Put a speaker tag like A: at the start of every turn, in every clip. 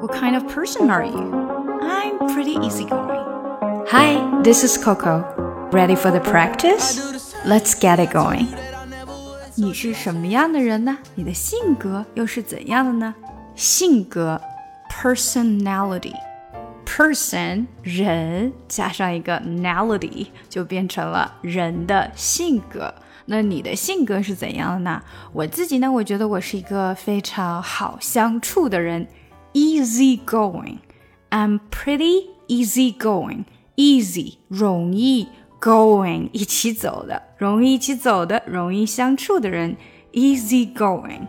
A: What kind of person are you? I'm pretty easygoing.
B: Hi, this is Coco. Ready for the practice? Let's get it going.
A: 你是什么样的人呢？你的性格又是怎样的呢？性格 personality person 人加上一个 nality 就变成了人的性格。那你的性格是怎样的呢？我自己呢，我觉得我是一个非常好相处的人 ，easy going。I'm pretty easy going. Easy 容易，going 一起走的，容易一起走的，容易相处的人，easy going。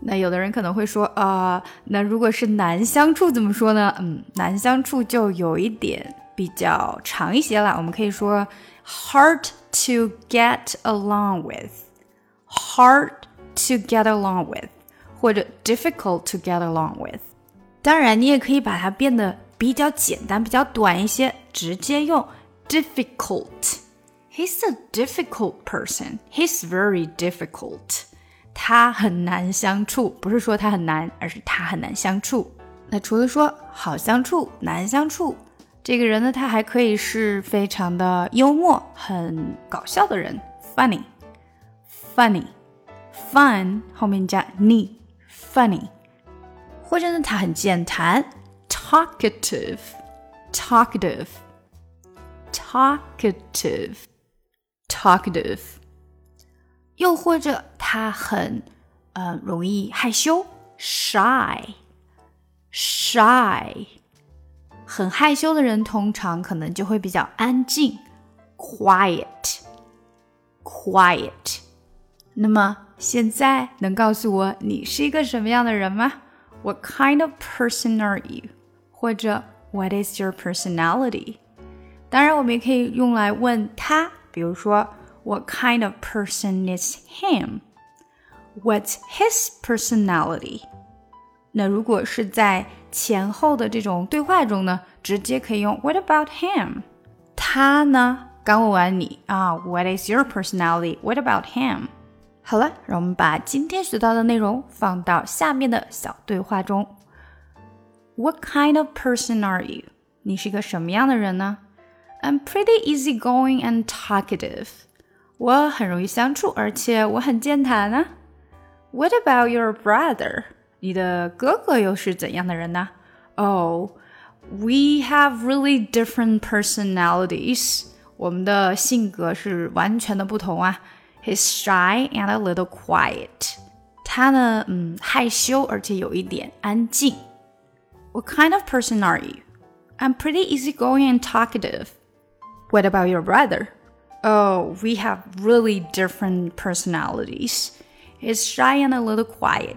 A: 那有的人可能会说啊、呃，那如果是难相处怎么说呢？嗯，难相处就有一点比较长一些了。我们可以说 hard to get along with，hard to get along with，或者 difficult to get along with。 当然，你也可以把它变得比较简单、比较短一些，直接用 difficult。He's a difficult person. He's very difficult. 他很难相处，不是说他很难，而是他很难相处。那除了说好相处、难相处，这个人呢，他还可以是非常的幽默、很搞笑的人，funny，funny，fun 后面加 ni，funny。或者呢，他很健谈，talkative，talkative，talkative，talkative。又或者他很呃容易害羞，shy，shy。很害羞的人通常可能就会比较安静，quiet，quiet。那么现在能告诉我你是一个什么样的人吗 ？What kind of person are you？或者 What is your personality？当然，我们也可以用来问他，比如说 What kind of person is him？What's his personality？那如果是在前后的这种对话中呢，直接可以用 What about him？他呢？刚问完你啊，What is your personality？What about him？ 好了，让我们把今天学到的内容放到下面的小对话中。What kind of person are you？你是个什么样的人呢？I'm pretty easygoing and talkative。我很容易相处，而且我很健谈啊。What about your brother？你的哥哥又是怎样的人呢？Oh, we have really different personalities。我们的性格是完全的不同啊。 He's shy and a little quiet. 他呢，嗯，害羞而且有一点安静。What kind of person are you? I'm pretty easygoing and talkative. What about your brother? Oh, we have really different personalities. He's shy and a little quiet.